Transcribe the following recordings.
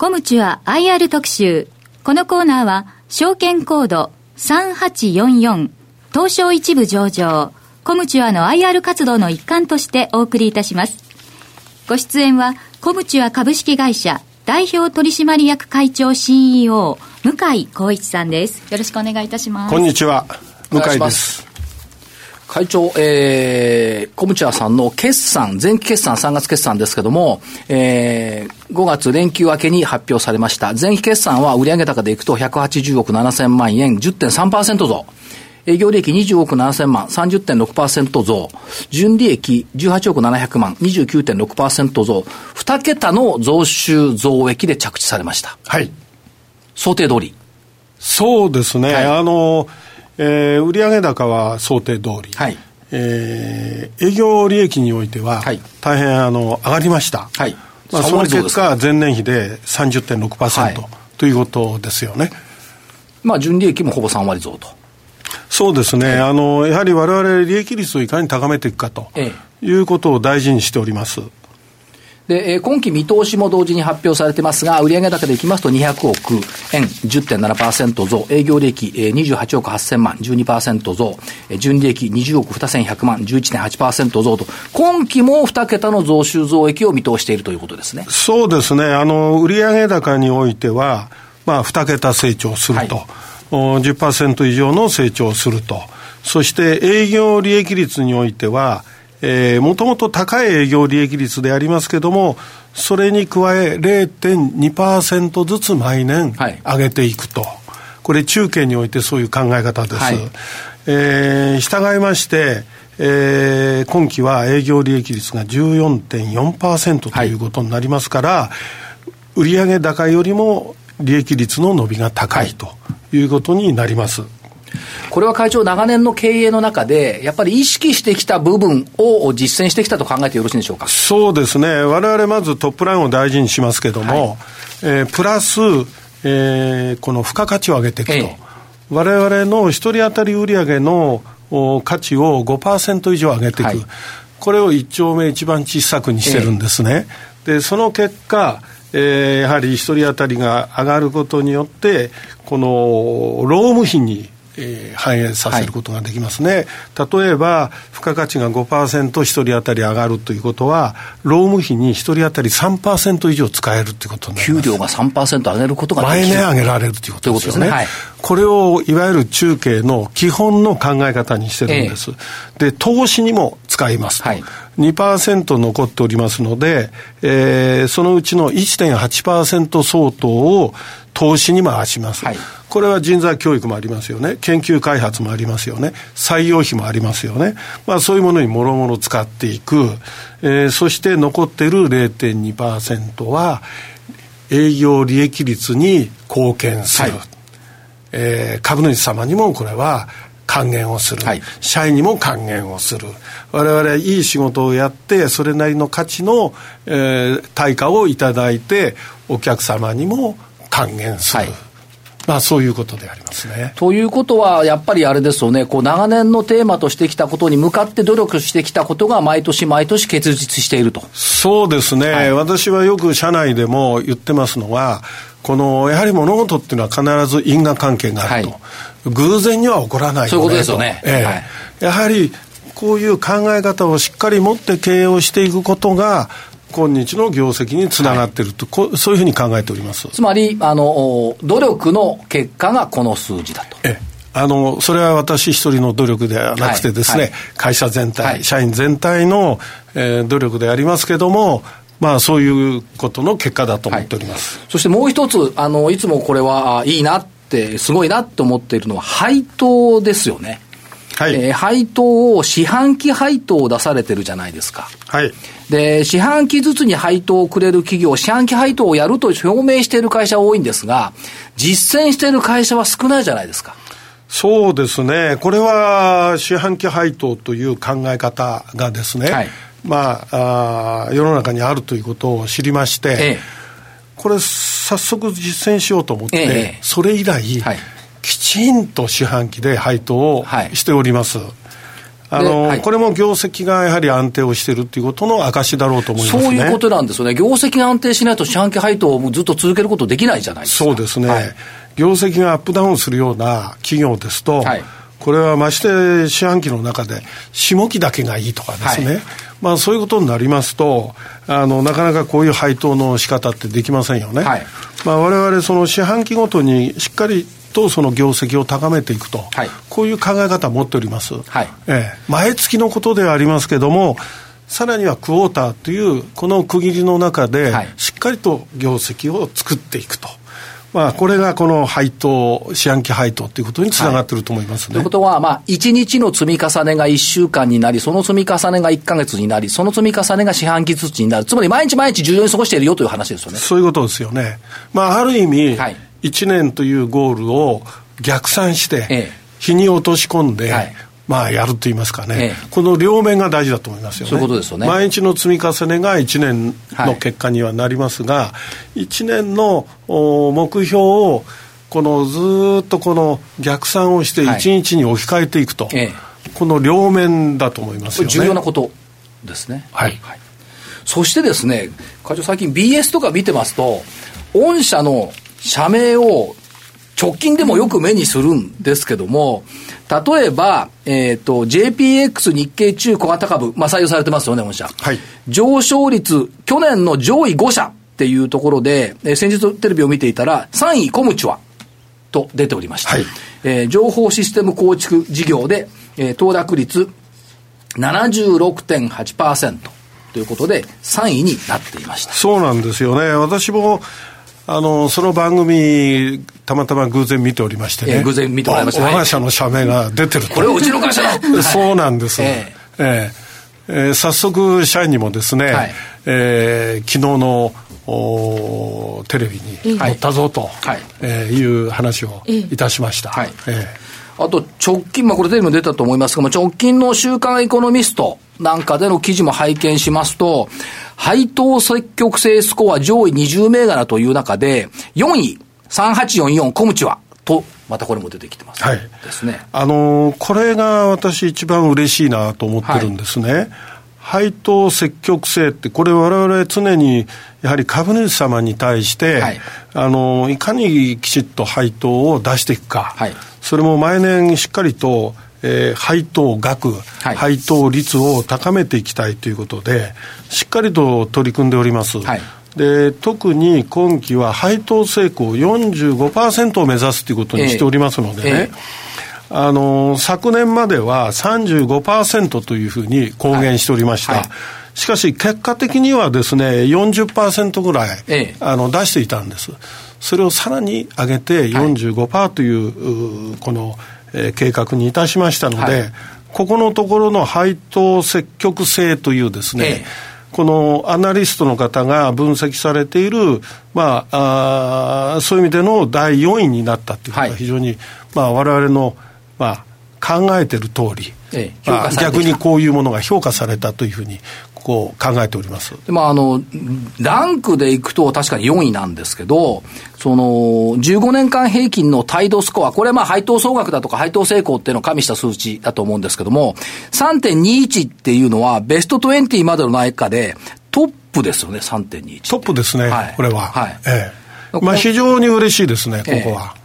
コムチュア IR 特集。このコーナーは、証券コード3844東証一部上場、コムチュアの IR 活動の一環としてお送りいたします。ご出演は、コムチュア株式会社代表取締役会長 CEO 向井光一さんです。よろしくお願いいたします。こんにちは。向井です。会長、えー、コムチュアさんの決算、前期決算、3月決算ですけども、えー、5月連休明けに発表されました。前期決算は売上高でいくと180億7000万円、10.3%増。営業利益20億7000万、30.6%増。純利益18億700万、29.6%増。2桁の増収増益で着地されました。はい。想定通り。そうですね。はい、あの、えー、売上高は想定通り、はい。えー、営業利益においては、はい、大変あの上がりました、はい。まあ、その結果、前年比で30.6%、はい、ということですよね。まあ、純利益もほぼ3割増と。そうですね、あのやはりわれわれ利益率をいかに高めていくかということを大事にしております。で、えー、今期見通しも同時に発表されてますが、売上高でいきますと200億円、10.7%増、営業利益、えー、28億8000万、12%増、えー、純利益20億2100万、11.8%増と、今期も2桁の増収増益を見通しているということですね。そうですね。あの、売上高においては、まあ、2桁成長すると。はい10%以上の成長をすると。そして営業利益率においては、えー、もともと高い営業利益率でありますけれども、それに加え0.2%ずつ毎年上げていくと。はい、これ中継においてそういう考え方です。はい、えー、従いまして、えー、今期は営業利益率が14.4%ということになりますから、はい、売上高よりも利益率の伸びが高いということになります。これは会長、長年の経営の中で、やっぱり意識してきた部分を実践してきたと考えてよろしいでしょうか？そうですね、われわれまずトップラインを大事にしますけれども、はい、えー、プラス、えー、この付加価値を上げていくと、われわれの一人当たり売上の価値を5%以上上げていく、はい、これを一丁目一番小さくにしてるんですね。でその結果えー、やはり一人当たりが上がることによって、この労務費にえー、反映させることができますね、はい、例えば付加価値が5%一人当たり上がるということは労務費に一人当たり3%以上使えるということになります。給料が3%上げることが毎年上げられるということですよね、ね。はい、これをいわゆる中継の基本の考え方にしてるんです、ええ、で投資にも使いますと、はい、2%残っておりますので、えー、そのうちの1.8%相当を投資に回します、はい、これは人材教育もありますよね。研究開発もありますよね。採用費もありますよね、まあ、そういうものにもろもろ使っていく、えー、そして残っている0.2%は営業利益率に貢献する、はい、えー、株主様にもこれは還元をする、はい、社員にも還元をする。我々いい仕事をやってそれなりの価値の、えー、対価をいただいてお客様にも還元する、はい、まあ、そういうことでありますね。ということは、やっぱりあれですよね、こう長年のテーマとしてきたことに向かって努力してきたことが、毎年毎年結実していると。そうですね、はい、私はよく社内でも言ってますのは、このやはり物事っていうのは必ず因果関係があると、はい、偶然には起こらないよねそういうことですよね。ええ。はい、やはりこういう考え方をしっかり持って経営をしていくことが、今日の業績につながっていると、はい、そういうふうに考えております。つまりあの、努力の結果がこの数字だと。ええ。あの、それは私一人の努力ではなくてですね、はい。はい、会社全体、はい、社員全体の、えー、努力でありますけども、まあそういうことの結果だと思っております。そしてもう一つ、あの、いつもこれはいいなって、すごいなと思っているのは配当ですよね。はい、えー、配当を四半期配当を出されてるじゃないですか。はい。で、四半期ずつに配当をくれる企業、四半期配当をやると表明している会社は多いんですが、実践している会社は少ないじゃないですか。そうですね。これは四半期配当という考え方がですね、はい、まああ、世の中にあるということを知りまして、ええ、これ早速実践しようと思って、え、それ以来、はいきちんと四半期で配当をしております。はい、あの、はい、これも業績がやはり安定をしているということの証だろうと思います、ね、そういうことなんですよね。業績が安定しないと四半期配当をずっと続けることできないじゃないですか。そうですね。はい、業績がアップダウンするような企業ですと、はい、これはまして四半期の中で下期だけがいいとかですね。まあそういうことになりますと、あの、なかなかこういう配当の仕方ってできませんよね。はい、まあ我々その四半期ごとにしっかりとその業績を高めていくと、はい、こういう考え方を持っております、はい。ええ、毎月のことではありますけれども、さらにはクォーターというこの区切りの中で、しっかりと業績を作っていくと。まあ、これがこの配当、四半期配当ということにつながってると思いますね。ということは、まあ、1日の積み重ねが1週間になり、その積み重ねが1か月になり、その積み重ねが四半期ずつになる。つまり、毎日毎日重要に過ごしているよという話ですよね。そういうことですよね。まあ、ある意味、はい1年というゴールを逆算して、日に落とし込んで、はい、まあ、やると言いますかね、ええ、この両面が大事だと思いますよね。そういうことですよね。毎日の積み重ねが1年の結果にはなりますが、はい、1年の目標を、このずっとこの逆算をして1日に置き換えていくと、はい、この両面だと思いますよね。重要なことですね。はい。はい、そしてですね、会長最近 BS とか見てますと、御社の社名を直近でもよく目にするんですけども、例えば、えっ、ー、と、JPX 日経中小型株、まあ、採用されてますよね、御社。はい。上昇率、去年の上位5社っていうところで、えー、先日テレビを見ていたら、3位コムチュアと出ておりました。はい。えー、情報システム構築事業で、えー、騰落率76.8%ということで、3位になっていました。そうなんですよね。私も、あの、その番組、たまたま偶然見ておりましてね。えー、偶然見ておりました、ね。我が社の社名が出てるこれうちの会社の そうなんです。えー、えー、えー、早速、社員にもですね、はい、えー、昨日のおテレビに載ったぞと、はい、えー、いう話をいたしました。はい、えーあと直近、まあこれテレビも出たと思いますが、直近の週刊エコノミストなんかでの記事も拝見しますと、配当積極性スコア上位20銘柄という中で、4位、3844コムチは、と、またこれも出てきてます、はい、ですね。あのー、これが私一番嬉しいなと思ってるんですね。はい配当積極性って、これ我々常にやはり株主様に対して、はい、あの、いかにきちっと配当を出していくか、はい、それも毎年しっかりとえー、配当額、はい、配当率を高めていきたいということで、しっかりと取り組んでおります。はい、で特に今期は配当成功45%を目指すということにしておりますのでね、えーえーあの昨年までは35%というふうに公言しておりました。はいはい、しかし、結果的にはですね、40%ぐらい、ええ、あの出していたんです。それをさらに上げて45%という、この、えー、計画にいたしましたので、はい、ここのところの配当積極性というですね、ええ、このアナリストの方が分析されている、まあ、あそういう意味での第4位になったということは非常に、はいまあ、我々の、まあ、考えてる通り、ええ。まあ、逆にこういうものが評価されたというふうにこう考えておりますでもあのランクでいくと確かに4位なんですけど、その15年間平均の態度スコア、これまあ配当総額だとか配当成功っていうのを加味した数値だと思うんですけども、3.21っていうのはベスト20までの中でトップですよね、3.21。トップですね、はい、これは。はい。ええ。まあ非常に嬉しいですね、ここは。ええ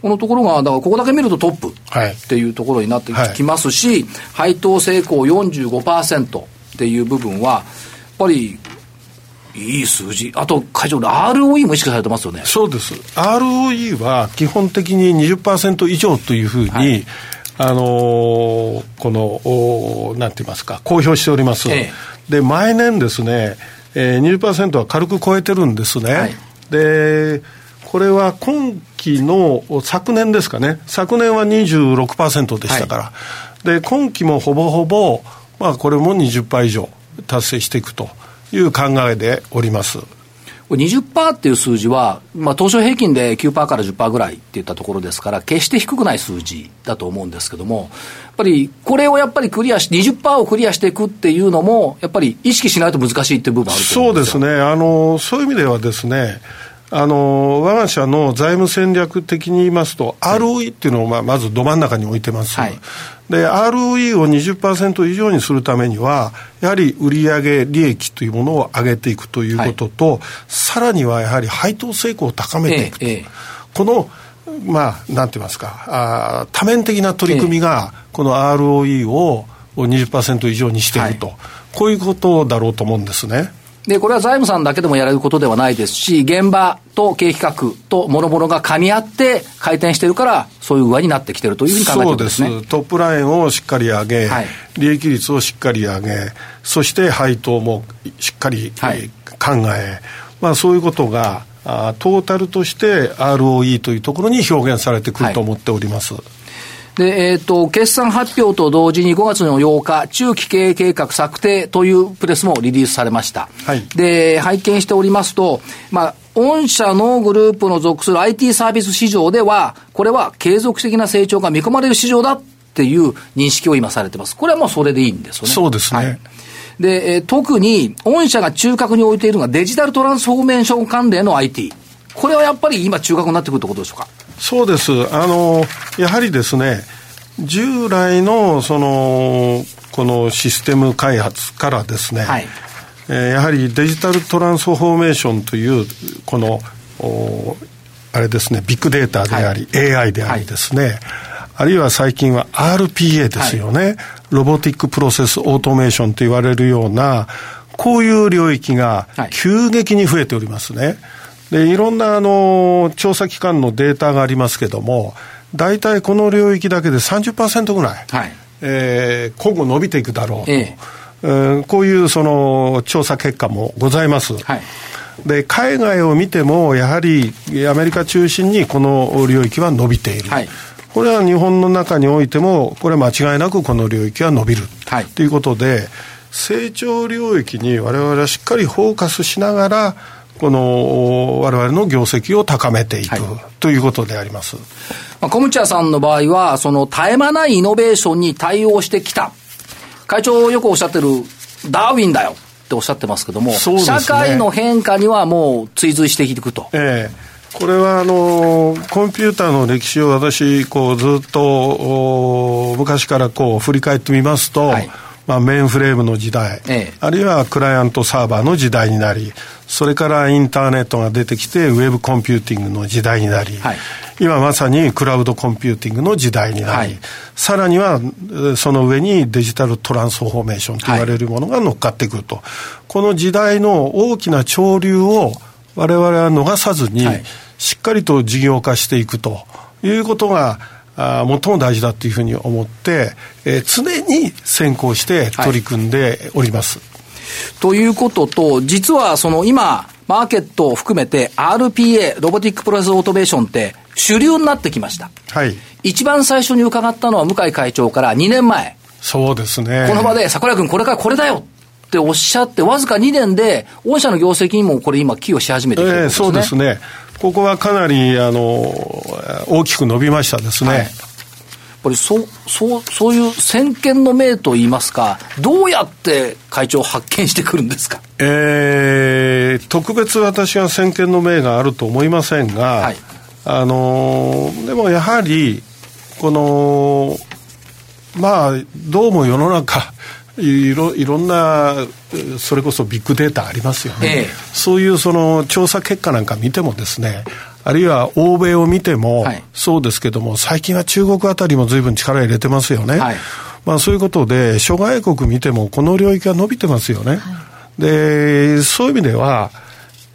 このところが、だからここだけ見るとトップっていうところになってきますし、はい、配当成功45%。っていう部分は、やっぱり、いい数字。あと、会長、ROE も意識されてますよね。そうです。ROE は基本的に20%以上というふうに、はい、あのー、この、おなんて言いますか、公表しております。ええ、で、毎年ですね、えー、20%は軽く超えてるんですね。はい、で、これは今期の昨年ですかね、昨年は26%でしたから、はい、で今期もほぼほぼまあ、これも20%以上達成していくという考えでおります。20%っていう数字は、まあ、当初平均で9%から10%ぐらいっていったところですから、決して低くない数字だと思うんですけども、やっぱりこれをやっぱりクリアし、20%をクリアしていくっていうのも、やっぱり意識しないと難しいっていう部分あるとそうですねあの、そういう意味ではですね、あの我が社の財務戦略的に言いますと、ROE っていうのをまあまずど真ん中に置いてます。はい、で、ROE を20%以上にするためには、やはり売上利益というものを上げていくということと、はい、さらにはやはり配当成功を高めていくと。ええ、このまあ、なんて言いますか、あ多面的な取り組みが、この ROE を20%以上にしていくと、はい、こういうことだろうと思うんですね。で、これは財務さんだけでもやれることではないですし、現場と経営企画と諸々が噛み合って回転してるから、そういう具合になってきてるというふうに考えてるんですね。そうです。トップラインをしっかり上げ、はい、利益率をしっかり上げ、そして配当もしっかり、はい、考え、まあそういうことが、あトータルとして ROE というところに表現されてくると思っております。はいで、えっ、ー、と、決算発表と同時に5月の8日、中期経営計画策定というプレスもリリースされました。はい、で、拝見しておりますと、まあ、御社のグループの属する IT サービス市場では、これは継続的な成長が見込まれる市場だっていう認識を今されてます。これはもうそれでいいんですよね。そうですね。はいで、えー、特に、御社が中核に置いているのがデジタルトランスフォーメーション関連の IT。これはやっぱり今中核になってくるってことでしょうか？そうです。あの、やはりですね、従来の、その、このシステム開発からですね、はい、えー、やはりデジタルトランスフォーメーションという、この、あれですね、ビッグデータであり、はい、AI でありですね、はい、あるいは最近は RPA ですよね、ロボティックプロセスオートメーションと言われるような、こういう領域が急激に増えておりますね。で、いろんなあの、調査機関のデータがありますけども、大体この領域だけで30%ぐらい、はい、えー、今後伸びていくだろうと、ええ。ー、こういうその調査結果もございます。はい。で海外を見ても、やはりアメリカ中心にこの領域は伸びている、はい、これは日本の中においても、これは間違いなくこの領域は伸びる、はい、ということで、成長領域に我々はしっかりフォーカスしながら、この我々の業績を高めていく、はい、ということであります。まあ、コムチャさんの場合は、その絶え間ないイノベーションに対応してきた。会長よくおっしゃってる、ダーウィンだよっておっしゃってますけども、ね、社会の変化にはもう追随していくと。ええこれはあのコンピューターの歴史を私こうずっと昔からこう振り返ってみますと、はいまあ、メインフレームの時代、ええ、あるいはクライアントサーバーの時代になり、それからインターネットが出てきて、ウェブコンピューティングの時代になり、はい、今まさにクラウドコンピューティングの時代になり、はい、さらにはその上にデジタルトランスフォーメーションと言われるものが乗っかってくると、はい、この時代の大きな潮流を我々は逃さずに、しっかりと事業化していくと。いうことが、あ最も大事だというふうに思って、えー、常に先行して取り組んでおります。はい、ということと、実はその今、マーケットを含めて RPA、ロボティックプロセスオートメーションって主流になってきました。はい。一番最初に伺ったのは向井会長から2年前。そうですね。この場で、桜井君これからこれだよっておっしゃって、わずか2年で、御社の業績にもこれ今寄与し始めてきてるんですね。えー、そうですね。ここはかなりあの大きく伸びましたですね。はい、ぱりそそうそういう先見の明といいますか、どうやって会長発見してくるんですか、えー、特別私は先見の明があると思いませんが、はい、あのでもやはり、この、まあ、どうも世の中、いろいろんなそれこそビッグデータありますよね、ええ、そういうその調査結果なんか見てもですねあるいは欧米を見てもそうですけども、最近は中国あたりも随分力入れてますよね、はい、まあ、そういうことで諸外国見てもこの領域が伸びてますよね、はい、でそういう意味では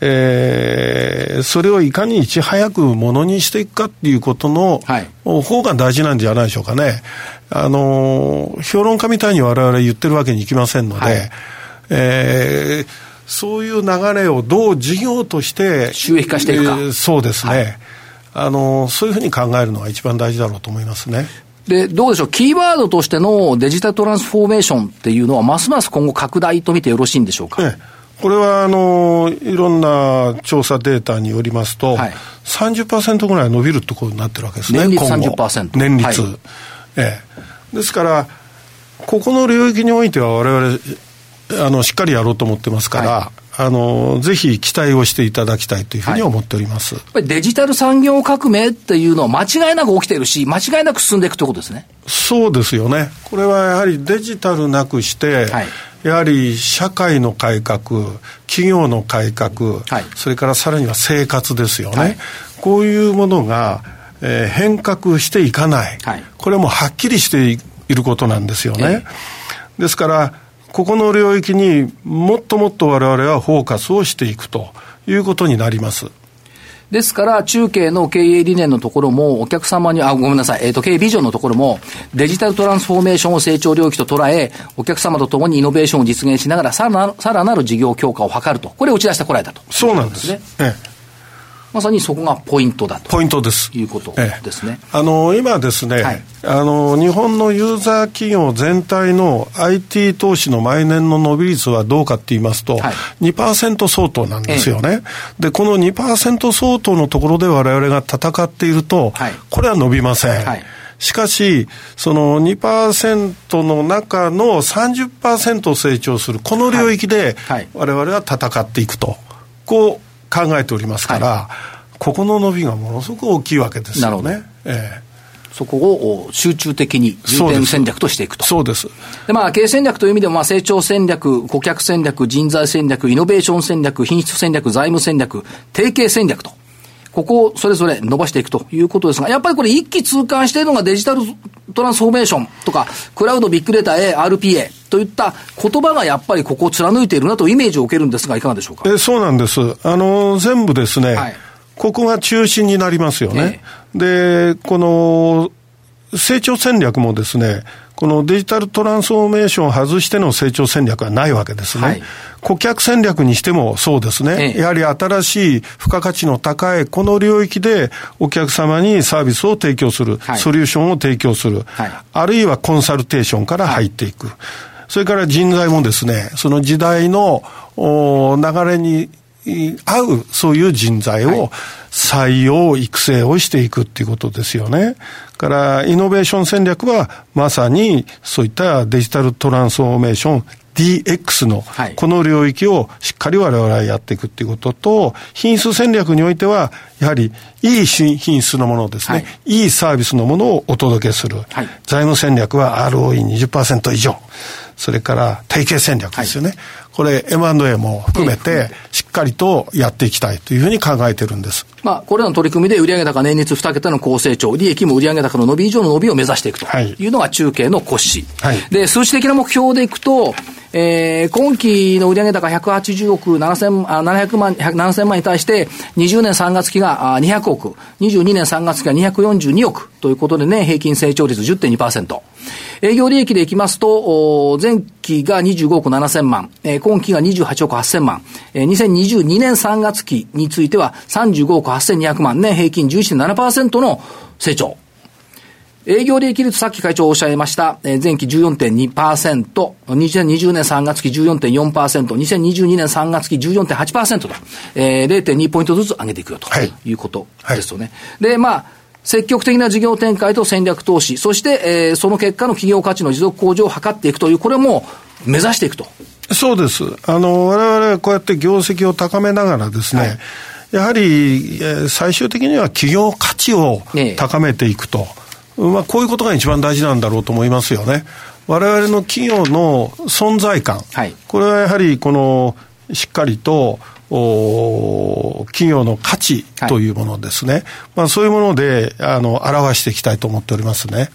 えー、それをいかにいち早くものにしていくかっていうことの、はい、方が大事なんじゃないでしょうかね。あの、評論家みたいに我々言ってるわけにいきませんので、はい、えー、そういう流れをどう事業として収益化していくか、えー、そうですね、はい、あのそういうふうに考えるのが一番大事だろうと思いますね。で、どうでしょう、キーワードとしてのデジタルトランスフォーメーションっていうのは、ますます今後拡大と見てよろしいんでしょうか？ええこれはあのいろんな調査データによりますと、はい、30%ぐらい伸びるってことになってるわけですね、年率30%。年率、はい、ええ。ですから、ここの領域においては、われわれ、あのしっかりやろうと思ってますから、はい、あの、ぜひ期待をしていただきたいというふうに思っております。はい、やっぱりデジタル産業革命っていうのは間違いなく起きてるし、間違いなく進んでいくということですね。そうですよね。これはやはりデジタルなくして、はい、やはり社会の改革、企業の改革、はい、それからさらには生活ですよね。こういうものが、えー、変革していかない。これもはっきりしていることなんですよね。ですから、ここの領域にもっともっと我々はフォーカスをしていくということになります。ですから、中継の経営理念のところも、お客様に、あ、ごめんなさい、えっ、ー、と、経営ビジョンのところも、デジタルトランスフォーメーションを成長領域と捉え、お客様と共にイノベーションを実現しながら、さらなる、さらなる事業強化を図ると。これを打ち出してこられたと、そうなんですね。ええまさにそこがポイントだと。ポイントです。いうことですね、ええ、あの今ですね、はい、あの日本のユーザー企業全体の IT 投資の毎年の伸び率はどうかって言いますと、はい、2%相当なんですよね、ええ、でこの2%相当のところで我々が戦っていると、はい、これは伸びません、はいしかし、その2%の中の30%成長する、この領域で、我々は戦っていくと。こう考えておりますから、はい、ここの伸びがものすごく大きいわけですよね。ええそこを集中的に重点戦略としていくと。そうです。で、まあ、経営戦略という意味でも、まあ、成長戦略、顧客戦略、人材戦略、イノベーション戦略、品質戦略、財務戦略、提携戦略と。ここをそれぞれ伸ばしていくということですが、やっぱりこれ一気通貫しているのがデジタルトランスフォーメーションとか、クラウドビッグデータ A、RPA といった言葉がやっぱりここを貫いているなとイメージを受けるんですが、いかがでしょうか？えそうなんです。あの、全部ですね、はい、ここが中心になりますよね。えー、で、この、成長戦略もですね、このデジタルトランスフォーメーションを外しての成長戦略はないわけですね。はい、顧客戦略にしてもそうですね、ええ、やはり新しい付加価値の高いこの領域でお客様にサービスを提供する、はい、ソリューションを提供する、はい、あるいはコンサルテーションから入っていく。それから人材もですね、その時代の流れに合う、そういう人材を採用、育成をしていくっていうことですよね。から、イノベーション戦略は、まさに、そういったデジタルトランスフォーメーション、DX の、この領域をしっかり我々はやっていくっていうことと、品質戦略においては、やはり、いい品質のものですね、はい、いいサービスのものをお届けする。はい、財務戦略は ROE20% 以上。それから提携戦略ですよね。はい、これ M&A も含めてしっかりとやっていきたいというふうに考えてるんです。まあ、これらの取り組みで売上高年率2桁の高成長、利益も売上高の伸び以上の伸びを目指していくというのが中継の骨子。はい、で、数値的な目標でいくと、えー、今期の売上高180億7000、700万、7000万に対して、20年3月期が200億、22年3月期が242億。ということでね、平均成長率10.2%。営業利益でいきますと、前期が25億7000万、えー、今期が28億8000万、えー、2022年3月期については35億8200万、年平均11.7%の成長。営業利益率、さっき会長おっしゃいました、えー、前期14.2%、2020年3月期14.4%、2022年3月期14.8%と、えー、0.2ポイントずつ上げていくよと。い。うことですよね。はい。はい、で、まあ、積極的な事業展開と戦略投資、そして、えー、その結果の企業価値の持続向上を図っていくという、これも目指していくと。そうです。あの、我々はこうやって業績を高めながらですね、はい、やはり、え最終的には企業価値を高めていくと。えまあ、こういうことが一番大事なんだろうと思いますよね。我々の企業の存在感、はい、これはやはりこのしっかりとお企業の価値というものですね、はい、まあ、そういうものであの表していきたいと思っておりますね。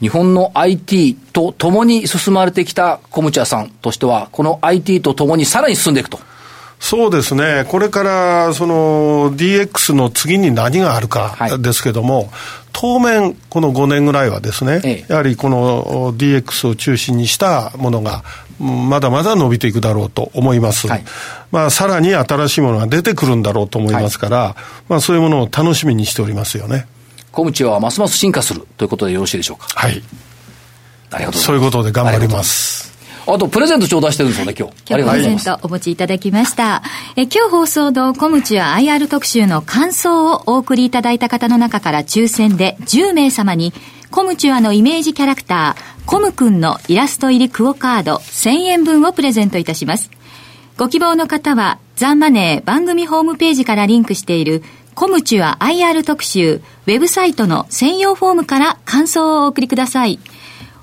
日本の IT と共に進まれてきた小ムチャさんとしては、この IT と共にさらに進んでいくと。そうですね、これからその DX の次に何があるかですけども、はい、当面、この5年ぐらいはですね、ええ、やはりこの DX を中心にしたものが、まだまだ伸びていくだろうと思います。はい、まあ、さらに新しいものが出てくるんだろうと思いますから、はい、まあ、そういうものを楽しみにしておりますよね。小口はますます進化するということでよろしいでしょうか？はい。ありがとうございます。そういうことで頑張ります。あと、プレゼント頂戴してるんですよね、今日。今日プレゼントお持ちいただきました。え今日放送のコムチュア IR 特集の感想をお送りいただいた方の中から抽選で10名様に、コムチュアのイメージキャラクター、コムくんのイラスト入りクオカード1000円分をプレゼントいたします。ご希望の方は、ザンマネー番組ホームページからリンクしているコムチュア IR 特集、ウェブサイトの専用フォームから感想をお送りください。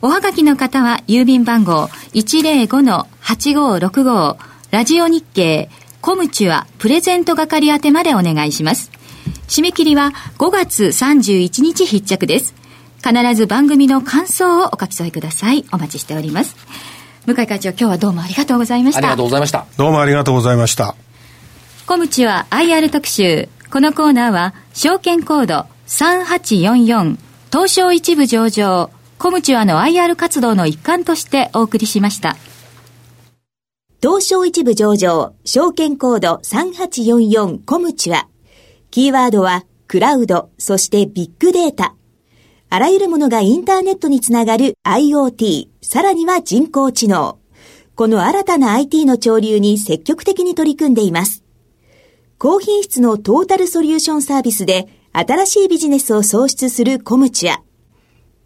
おはがきの方は、郵便番号105-8565、ラジオ日経、コムチュアプレゼント係宛てまでお願いします。締め切りは5月31日必着です。必ず番組の感想をお書き添えください。お待ちしております。向井会長、今日はどうもありがとうございました。ありがとうございました。どうもありがとうございました。コムチは IR 特集。このコーナーは、証券コード3844、東証一部上場、コムチュアの IR 活動の一環としてお送りしました。東証一部上場、証券コード3844コムチュア。キーワードは、クラウド、そしてビッグデータ。あらゆるものがインターネットにつながる IoT、さらには人工知能。この新たな IT の潮流に積極的に取り組んでいます。高品質のトータルソリューションサービスで新しいビジネスを創出するコムチュア。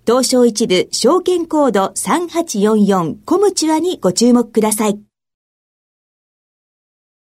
東証一部証券コード3844コムチュアにご注目ください。